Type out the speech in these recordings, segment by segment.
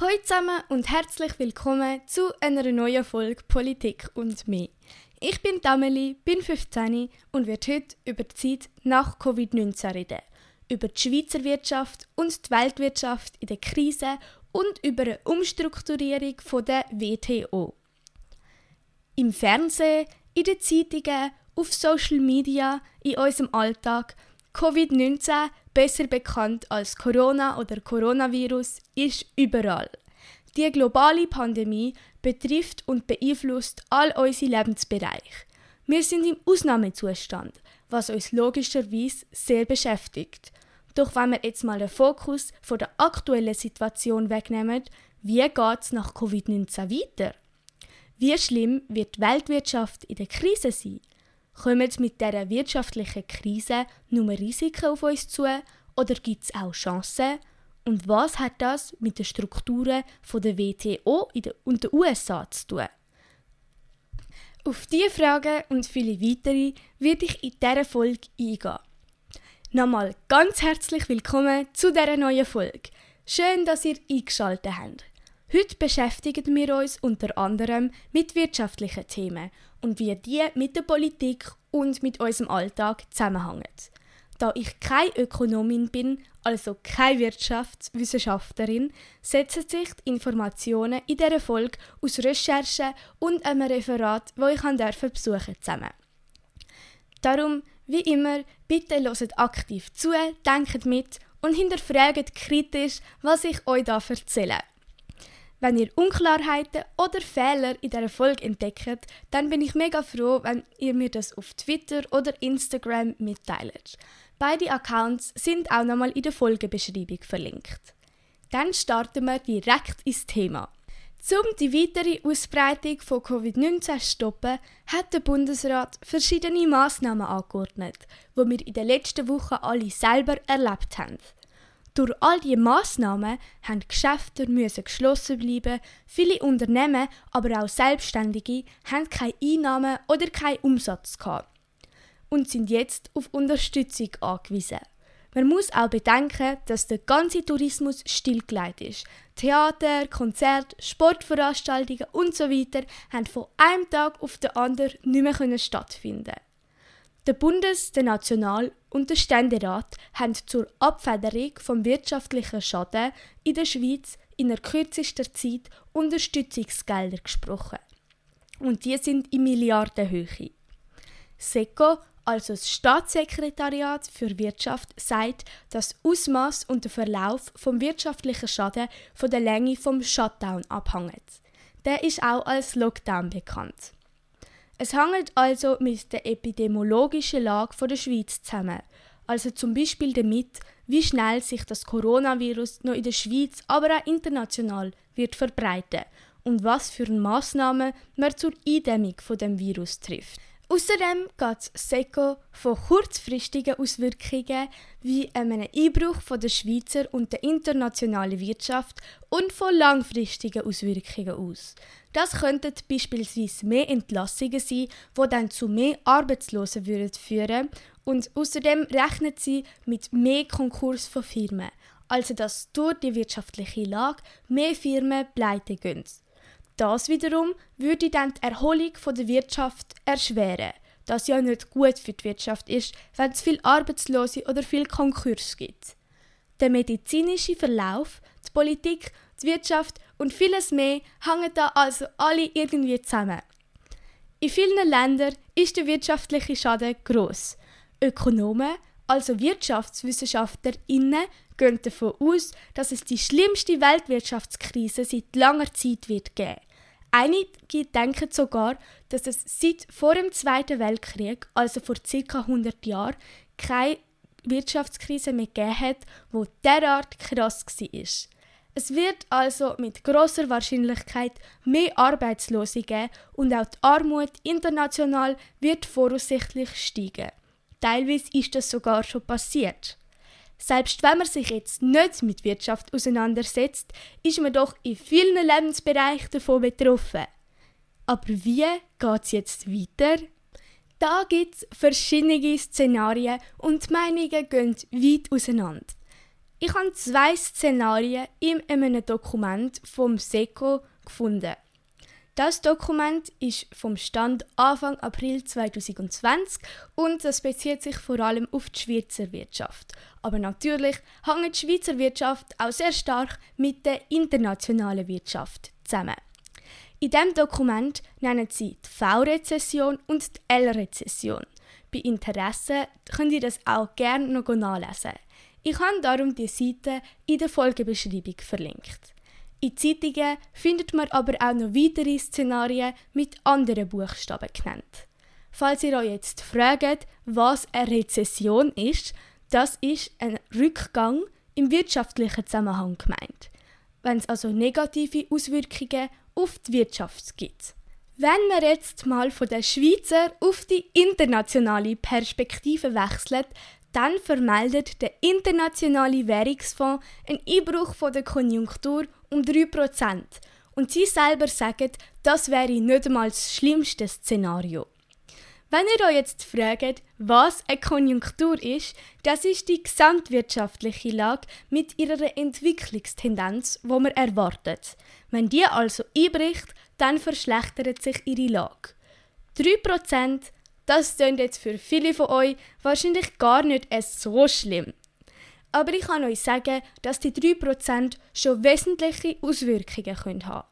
Hallo zusammen und herzlich willkommen zu einer neuen Folge Politik und mehr. Ich bin Dameli, bin 15 und werde heute über die Zeit nach Covid-19 reden. Über die Schweizer Wirtschaft und die Weltwirtschaft in der Krise und über eine Umstrukturierung der WTO. Im Fernsehen, in den Zeitungen, auf Social Media, in unserem Alltag Covid-19 besser bekannt als Corona oder Coronavirus, ist überall. Die globale Pandemie betrifft und beeinflusst all unsere Lebensbereiche. Wir sind im Ausnahmezustand, was uns logischerweise sehr beschäftigt. Doch wenn wir jetzt mal den Fokus von der aktuellen Situation wegnehmen, wie geht es nach Covid-19 weiter? Wie schlimm wird die Weltwirtschaft in der Krise sein? Kommen mit dieser wirtschaftlichen Krise nur Risiken auf uns zu oder gibt es auch Chancen? Und was hat das mit den Strukturen der WTO und den USA zu tun? Auf diese Fragen und viele weitere werde ich in dieser Folge eingehen. Nochmal ganz herzlich willkommen zu dieser neuen Folge. Schön, dass ihr eingeschaltet habt. Heute beschäftigen wir uns unter anderem mit wirtschaftlichen Themen und wie die mit der Politik und mit unserem Alltag zusammenhängen. Da ich keine Ökonomin bin, also keine Wirtschaftswissenschaftlerin, setzen sich die Informationen in dieser Folge aus Recherchen und einem Referat, wo ich besuchen durfte, zusammen. Darum, wie immer, bitte hört aktiv zu, denkt mit und hinterfragt kritisch, was ich euch da erzähle. Wenn ihr Unklarheiten oder Fehler in dieser Folge entdeckt, dann bin ich mega froh, wenn ihr mir das auf Twitter oder Instagram mitteilt. Beide Accounts sind auch nochmal in der Folgebeschreibung verlinkt. Dann starten wir direkt ins Thema. Um die weitere Ausbreitung von Covid-19 zu stoppen, hat der Bundesrat verschiedene Maßnahmen angeordnet, die wir in den letzten Wochen alle selber erlebt haben. Durch all diese Massnahmen haben Geschäfte müssen geschlossen bleiben, viele Unternehmen, aber auch Selbstständige, haben keine Einnahmen oder keinen Umsatz gehabt und sind jetzt auf Unterstützung angewiesen. Man muss auch bedenken, dass der ganze Tourismus stillgelegt ist. Theater, Konzerte, Sportveranstaltungen usw. So haben von einem Tag auf den anderen nicht mehr stattfinden. Der Bundes-, der National- und der Ständerat haben zur Abfederung vom wirtschaftlichen Schaden in der Schweiz in der kürzesten Zeit Unterstützungsgelder gesprochen. Und die sind in Milliardenhöhe. SECO, also das Staatssekretariat für Wirtschaft, sagt, dass Ausmaß und der Verlauf vom wirtschaftlichen Schaden von der Länge vom Shutdown abhängt. Der ist auch als Lockdown bekannt. Es hängt also mit der epidemiologischen Lage der Schweiz zusammen, also zum Beispiel damit, wie schnell sich das Coronavirus noch in der Schweiz, aber auch international wird verbreiten und was für Maßnahmen man zur Eindämmung von dem Virus trifft. Außerdem geht SECO von kurzfristigen Auswirkungen wie einem Einbruch von der Schweizer und der internationalen Wirtschaft und von langfristigen Auswirkungen aus. Das könnten beispielsweise mehr Entlassungen sein, die dann zu mehr Arbeitslosen würden führen und außerdem rechnet sie mit mehr Konkurs von Firmen, also dass durch die wirtschaftliche Lage mehr Firmen pleite gehen. Das wiederum würde dann die Erholung der Wirtschaft erschweren, das ja nicht gut für die Wirtschaft ist, wenn es viel Arbeitslose oder viel Konkurs gibt. Der medizinische Verlauf, die Politik, die Wirtschaft und vieles mehr hängen da also alle irgendwie zusammen. In vielen Ländern ist der wirtschaftliche Schaden groß. Ökonomen, also WirtschaftswissenschaftlerInnen, gehen davon aus, dass es die schlimmste Weltwirtschaftskrise seit langer Zeit wird geben. Einige denken sogar, dass es seit vor dem Zweiten Weltkrieg, also vor ca. 100 Jahren, keine Wirtschaftskrise mehr gegeben hat, die derart krass war. Es wird also mit großer Wahrscheinlichkeit mehr Arbeitslose geben und auch die Armut international wird voraussichtlich steigen. Teilweise ist das sogar schon passiert. Selbst wenn man sich jetzt nicht mit Wirtschaft auseinandersetzt, ist man doch in vielen Lebensbereichen davon betroffen. Aber wie geht es jetzt weiter? Da gibt es verschiedene Szenarien und die Meinungen gehen weit auseinander. Ich habe zwei Szenarien in einem Dokument vom SECO gefunden. Das Dokument ist vom Stand Anfang April 2020 und das bezieht sich vor allem auf die Schweizer Wirtschaft. Aber natürlich hängt die Schweizer Wirtschaft auch sehr stark mit der internationalen Wirtschaft zusammen. In diesem Dokument nennen sie die V-Rezession und die L-Rezession. Bei Interesse könnt ihr das auch gerne noch nachlesen. Ich habe darum die Seite in der Folgebeschreibung verlinkt. In Zeitungen findet man aber auch noch weitere Szenarien mit anderen Buchstaben genannt. Falls ihr euch jetzt fragt, was eine Rezession ist, das ist ein Rückgang im wirtschaftlichen Zusammenhang gemeint, wenn es also negative Auswirkungen auf die Wirtschaft gibt. Wenn wir jetzt mal von der Schweizer auf die internationale Perspektive wechseln, dann vermeldet der Internationale Währungsfonds einen Einbruch von der Konjunktur um 3%. Und sie selber sagen, das wäre nicht einmal das schlimmste Szenario. Wenn ihr euch jetzt fragt, was eine Konjunktur ist, das ist die gesamtwirtschaftliche Lage mit ihrer Entwicklungstendenz, wo man erwartet. Wenn die also einbricht, dann verschlechtert sich ihre Lage. 3% das klingt jetzt für viele von euch wahrscheinlich gar nicht so schlimm. Aber ich kann euch sagen, dass die 3% schon wesentliche Auswirkungen können haben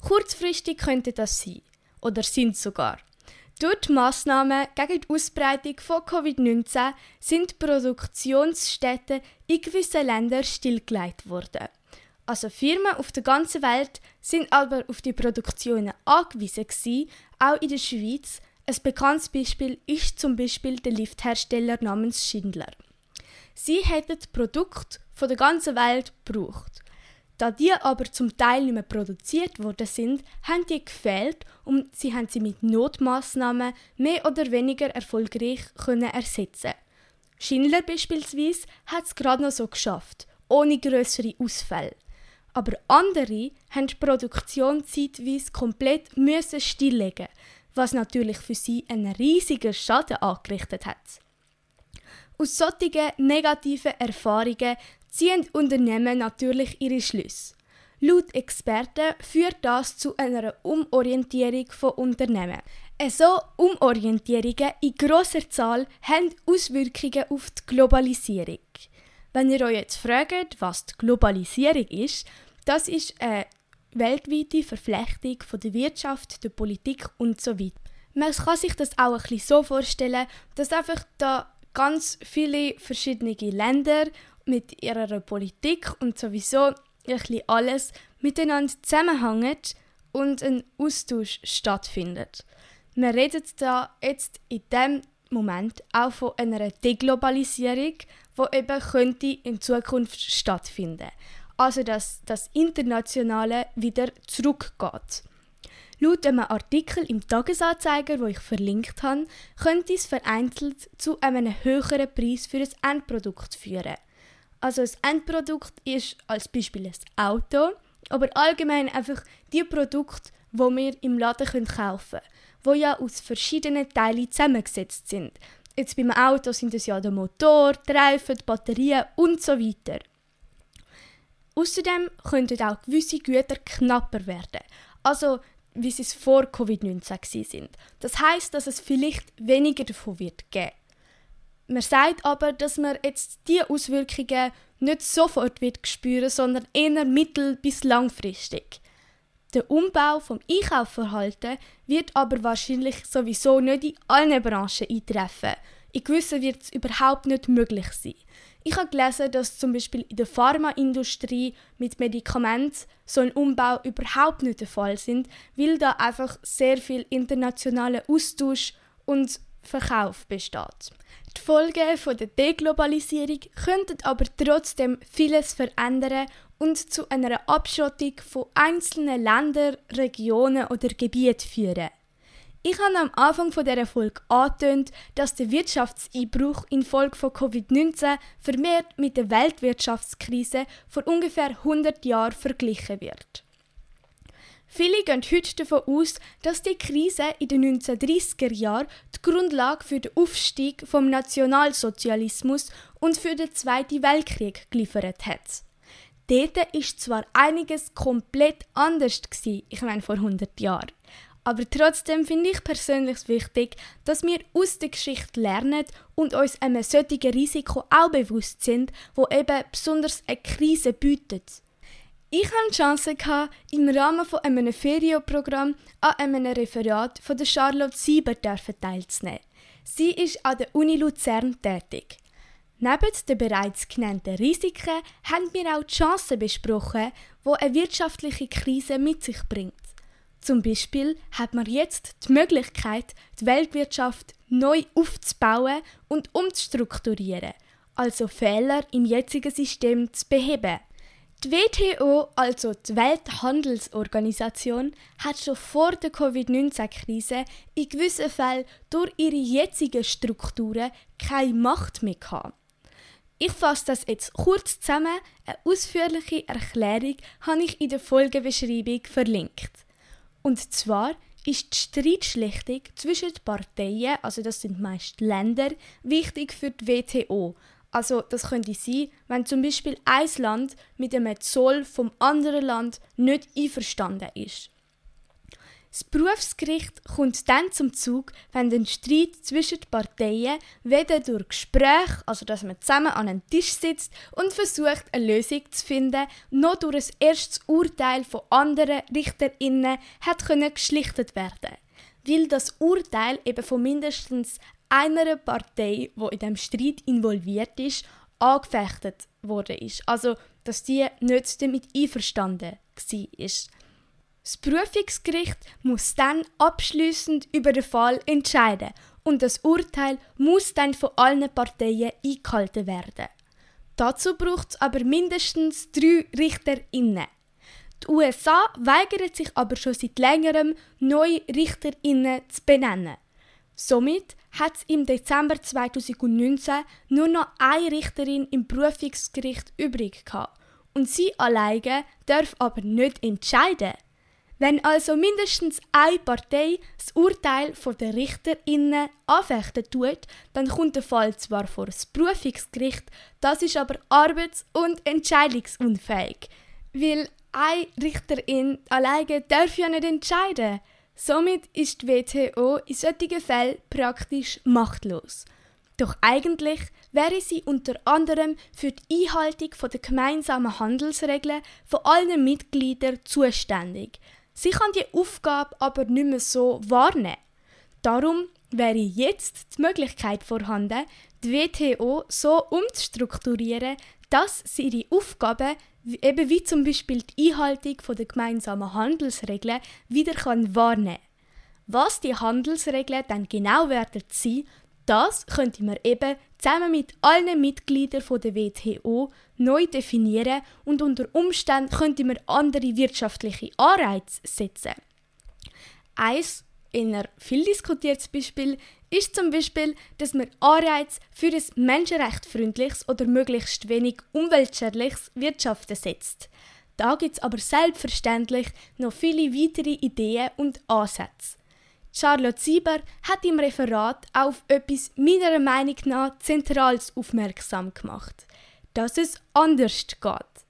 Kurzfristig könnte das sein. Oder sind sogar. Durch die Massnahmen gegen die Ausbreitung von Covid-19 sind Produktionsstätten in gewissen Ländern stillgelegt worden. Also Firmen auf der ganzen Welt sind aber auf die Produktionen angewiesen gewesen, auch in der Schweiz, ein bekanntes Beispiel ist zum Beispiel der Lifthersteller namens Schindler. Sie hätten Produkte von der ganzen Welt gebraucht. Da die aber zum Teil nicht mehr produziert worden sind, haben die gefehlt und sie haben sie mit Notmaßnahmen mehr oder weniger erfolgreich können ersetzen. Schindler beispielsweise hat es gerade noch so geschafft, ohne größere Ausfälle. Aber andere haben die Produktion zeitweise komplett müssen stilllegen was natürlich für sie einen riesigen Schaden angerichtet hat. Aus solchen negativen Erfahrungen ziehen Unternehmen natürlich ihre Schlüsse. Laut Experten führt das zu einer Umorientierung von Unternehmen. So Umorientierungen in grosser Zahl haben Auswirkungen auf die Globalisierung. Wenn ihr euch jetzt fragt, was die Globalisierung ist, das ist eine weltweite Verflechtung von der Wirtschaft, der Politik und so weiter. Man kann sich das auch ein bisschen so vorstellen, dass einfach da ganz viele verschiedene Länder mit ihrer Politik und sowieso ein alles miteinander zusammenhängen und ein Austausch stattfindet. Wir reden da jetzt in dem Moment auch von einer Deglobalisierung, die eben könnte in Zukunft stattfinden also dass das Internationale wieder zurückgeht. Laut einem Artikel im Tagesanzeiger, wo ich verlinkt habe, könnte es vereinzelt zu einem höheren Preis für ein Endprodukt führen. Also das Endprodukt ist als Beispiel ein Auto, aber allgemein einfach die Produkte, wo wir im Laden kaufen können, wo ja aus verschiedenen Teilen zusammengesetzt sind. Jetzt beim Auto sind es ja der Motor, die Reifen, die Batterien und so weiter. Außerdem könnten auch gewisse Güter knapper werden. Also wie sie es vor Covid-19 sind. Das heißt, dass es vielleicht weniger davon wird geben. Man sagt aber, dass man jetzt diese Auswirkungen nicht sofort wird spüren, sondern eher mittel- bis langfristig. Der Umbau vom Einkaufverhalten wird aber wahrscheinlich sowieso nicht in allen Branchen eintreffen. In gewissen wird es überhaupt nicht möglich sein. Ich habe gelesen, dass zum Beispiel in der Pharmaindustrie mit Medikamenten so ein Umbau überhaupt nicht der Fall sind, weil da einfach sehr viel internationaler Austausch und Verkauf besteht. Die Folgen von der Deglobalisierung könnten aber trotzdem vieles verändern und zu einer Abschottung von einzelnen Ländern, Regionen oder Gebieten führen. Ich habe am Anfang dieser Folge angetönt, dass der Wirtschaftseinbruch infolge von Covid-19 vermehrt mit der Weltwirtschaftskrise vor ungefähr 100 Jahren verglichen wird. Viele gehen heute davon aus, dass die Krise in den 1930er Jahren die Grundlage für den Aufstieg vom Nationalsozialismus und für den Zweiten Weltkrieg geliefert hat. Dort ist zwar einiges komplett anders gewesen, ich meine vor 100 Jahren, aber trotzdem finde ich persönlich wichtig, dass wir aus der Geschichte lernen und uns einem solchen Risiko auch bewusst sind, wo eben besonders eine Krise bietet. Ich hatte die Chance, im Rahmen von einem Ferienprogramm an einem Referat von der Charlotte Sieber teilzunehmen. Sie ist an der Uni Luzern tätig. Neben den bereits genannten Risiken haben wir auch die Chancen besprochen, die eine wirtschaftliche Krise mit sich bringt. Zum Beispiel hat man jetzt die Möglichkeit, die Weltwirtschaft neu aufzubauen und umzustrukturieren, also Fehler im jetzigen System zu beheben. Die WTO, also die Welthandelsorganisation, hat schon vor der Covid-19-Krise in gewissen Fällen durch ihre jetzigen Strukturen keine Macht mehr gehabt. Ich fasse das jetzt kurz zusammen. Eine ausführliche Erklärung habe ich in der Folgebeschreibung verlinkt. Und zwar ist die Streitschlichtung zwischen den Parteien, also das sind meist Länder, wichtig für die WTO, also das könnte sein, wenn zum Beispiel ein Land mit einem Zoll vom anderen Land nicht einverstanden ist. Das Berufsgericht kommt dann zum Zug, wenn der Streit zwischen den Parteien weder durch Gespräch, also dass man zusammen an einem Tisch sitzt und versucht, eine Lösung zu finden, noch durch ein erstes Urteil von anderen RichterInnen hat können geschlichtet werden. Weil das Urteil eben von mindestens einer Partei, die in dem Streit involviert ist, angefechtet ist. Also, dass die nicht damit einverstanden war. Das Prüfungsgericht muss dann abschließend über den Fall entscheiden und das Urteil muss dann von allen Parteien eingehalten werden. Dazu braucht es aber mindestens drei RichterInnen. Die USA weigern sich aber schon seit längerem, neue RichterInnen zu benennen. Somit hat es im Dezember 2019 nur noch eine Richterin im Berufungsgericht übrig gehabt. Und sie alleine darf aber nicht entscheiden. Wenn also mindestens eine Partei das Urteil der RichterInnen anfechten tut, dann kommt der Fall zwar vor das Berufungsgericht, das ist aber arbeits- und entscheidungsunfähig. Weil eine Richterin alleine darf ja nicht entscheiden. Somit ist die WTO in solchen Fällen praktisch machtlos. Doch eigentlich wäre sie unter anderem für die Einhaltung der gemeinsamen Handelsregeln von allen Mitgliedern zuständig. Sie kann die Aufgabe aber nicht mehr so wahrnehmen. Darum wäre jetzt die Möglichkeit vorhanden, die WTO so umzustrukturieren, dass sie ihre Aufgaben eben wie zum Beispiel die Einhaltung der gemeinsamen Handelsregeln wieder kann wahrnehmen Was die Handelsregeln dann genau werden sein, das könnte man eben zusammen mit allen Mitgliedern der WTO neu definieren und unter Umständen könnte man andere wirtschaftliche Anreize setzen. Eins ein viel diskutiertes Beispiel ist zum Beispiel, dass man Anreize für ein menschenrechtfreundliches oder möglichst wenig umweltschädliches Wirtschaften setzt. Da gibt es aber selbstverständlich noch viele weitere Ideen und Ansätze. Charlotte Sieber hat im Referat auf etwas meiner Meinung nach Zentrales aufmerksam gemacht, dass es anders geht.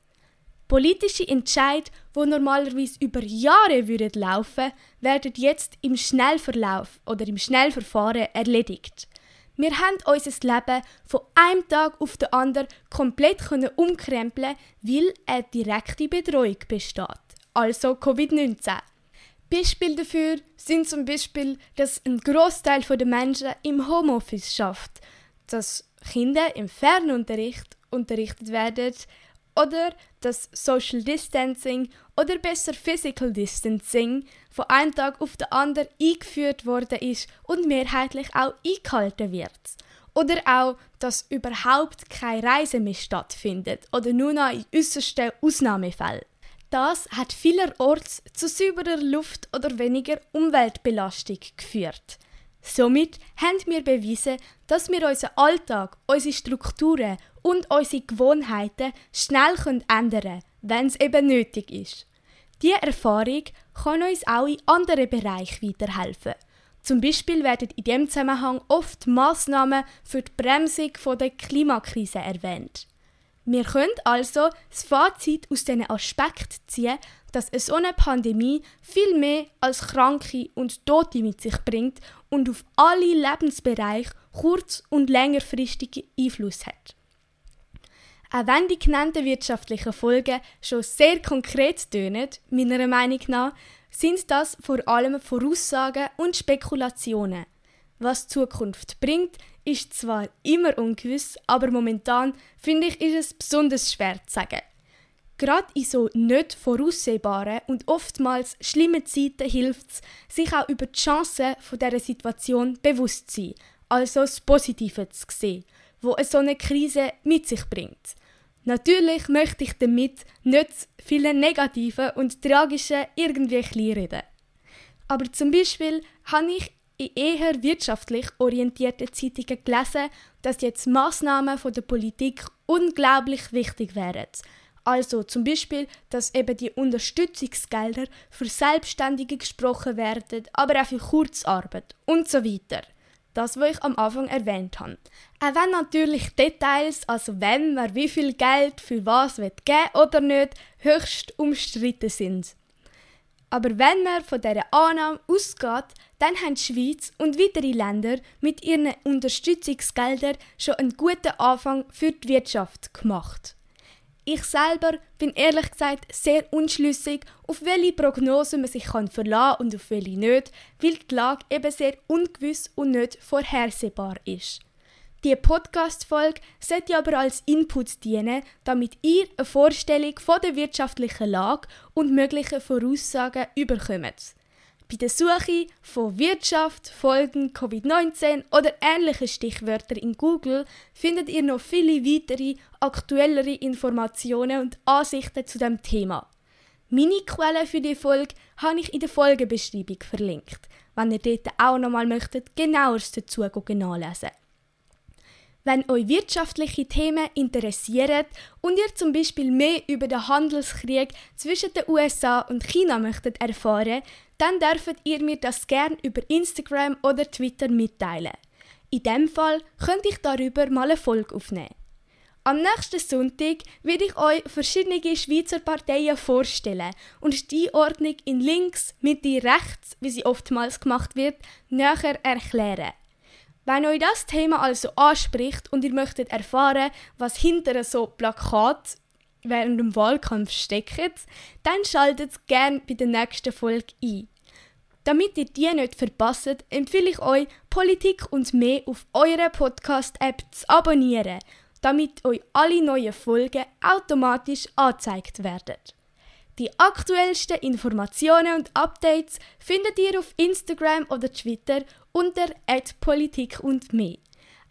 Politische Entscheid, wo normalerweise über Jahre würden laufen, werden jetzt im Schnellverlauf oder im Schnellverfahren erledigt. Wir haben unser Leben von einem Tag auf den anderen komplett umkrempeln, weil eine direkte Bedrohung besteht, also Covid-19. Beispiele dafür sind zum Beispiel, dass ein Großteil der Menschen im Homeoffice schafft, dass Kinder im Fernunterricht unterrichtet werden oder dass Social Distancing oder besser Physical Distancing von einem Tag auf den anderen eingeführt worden ist und mehrheitlich auch eingehalten wird. Oder auch, dass überhaupt keine Reise mehr stattfindet oder nur noch in äußersten Ausnahmefällen. Das hat vielerorts zu sauberer Luft oder weniger Umweltbelastung geführt. Somit haben wir bewiesen, dass wir unseren Alltag, unsere Strukturen und unsere Gewohnheiten schnell ändern können, wenn es eben nötig ist. Diese Erfahrung kann uns auch in anderen Bereichen weiterhelfen. Zum Beispiel werden in diesem Zusammenhang oft Massnahmen für die Bremsung der Klimakrise erwähnt. Wir können also das Fazit aus diesen Aspekten ziehen, dass eine so eine Pandemie viel mehr als Kranke und Tote mit sich bringt und auf alle Lebensbereiche kurz- und längerfristige Einfluss hat. Auch wenn die genannten wirtschaftlichen Folgen schon sehr konkret tönen, meiner Meinung nach, sind das vor allem Voraussagen und Spekulationen. Was die Zukunft bringt, ist zwar immer ungewiss, aber momentan finde ich, ist es besonders schwer zu sagen. Gerade in so nicht voraussehbaren und oftmals schlimmen Zeiten hilft es, sich auch über die Chancen dieser Situation bewusst zu sein, also das Positive zu sehen, wo so eine Krise mit sich bringt. Natürlich möchte ich damit nicht viele negative und tragische irgendwie kleinreden. Aber zum Beispiel habe ich in eher wirtschaftlich orientierten Zeitungen gelesen, dass jetzt Maßnahmen von der Politik unglaublich wichtig wären. Also zum Beispiel, dass eben die Unterstützungsgelder für Selbstständige gesprochen werden, aber auch für Kurzarbeit und so weiter. Das, was ich am Anfang erwähnt habe. Auch wenn natürlich Details, also wenn wer wie viel Geld für was wird geben oder nicht, höchst umstritten sind. Aber wenn man von dieser Annahme ausgeht, dann haben die Schweiz und weitere Länder mit ihren Unterstützungsgeldern schon einen guten Anfang für die Wirtschaft gemacht. Ich selber bin ehrlich gesagt sehr unschlüssig, auf welche Prognose man sich kann verlassen und auf welche nicht, weil die Lage eben sehr ungewiss und nicht vorhersehbar ist. Die Podcast-Folge sollte aber als Input dienen, damit ihr eine Vorstellung von der wirtschaftlichen Lage und möglichen Voraussagen überkommt. Bei der Suche von Wirtschaft, Folgen, Covid-19 oder ähnlichen Stichwörtern in Google findet ihr noch viele weitere, aktuellere Informationen und Ansichten zu dem Thema. Meine Quellen für die Folge habe ich in der Folgebeschreibung verlinkt, wenn ihr dort auch nochmal möchtet genaueres dazu nachlesen. Wenn euch wirtschaftliche Themen interessieren und ihr zum Beispiel mehr über den Handelskrieg zwischen den USA und China möchtet erfahren, dann dürft ihr mir das gern über Instagram oder Twitter mitteilen. In dem Fall könnte ich darüber mal eine Folge aufnehmen. Am nächsten Sonntag werde ich euch verschiedene Schweizer Parteien vorstellen und die Ordnung in links, Mitte, rechts, wie sie oftmals gemacht wird, näher erklären. Wenn euch das Thema also anspricht und ihr möchtet erfahren, was hinter so Plakat während dem Wahlkampf steckt, dann schaltet gerne bei der nächsten Folge ein. Damit ihr die nicht verpasst, empfehle ich euch, Politik und mehr auf eurer Podcast-App zu abonnieren, damit euch alle neuen Folgen automatisch angezeigt werden. Die aktuellsten Informationen und Updates findet ihr auf Instagram oder Twitter unter Politik und mehr.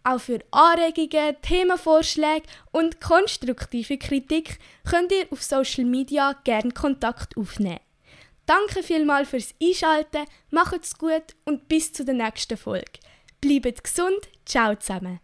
Auch für Anregungen, Themenvorschläge und konstruktive Kritik könnt ihr auf Social Media gerne Kontakt aufnehmen. Danke vielmals fürs Einschalten, macht's gut und bis zur nächsten Folge. Bleibt gesund, ciao zusammen.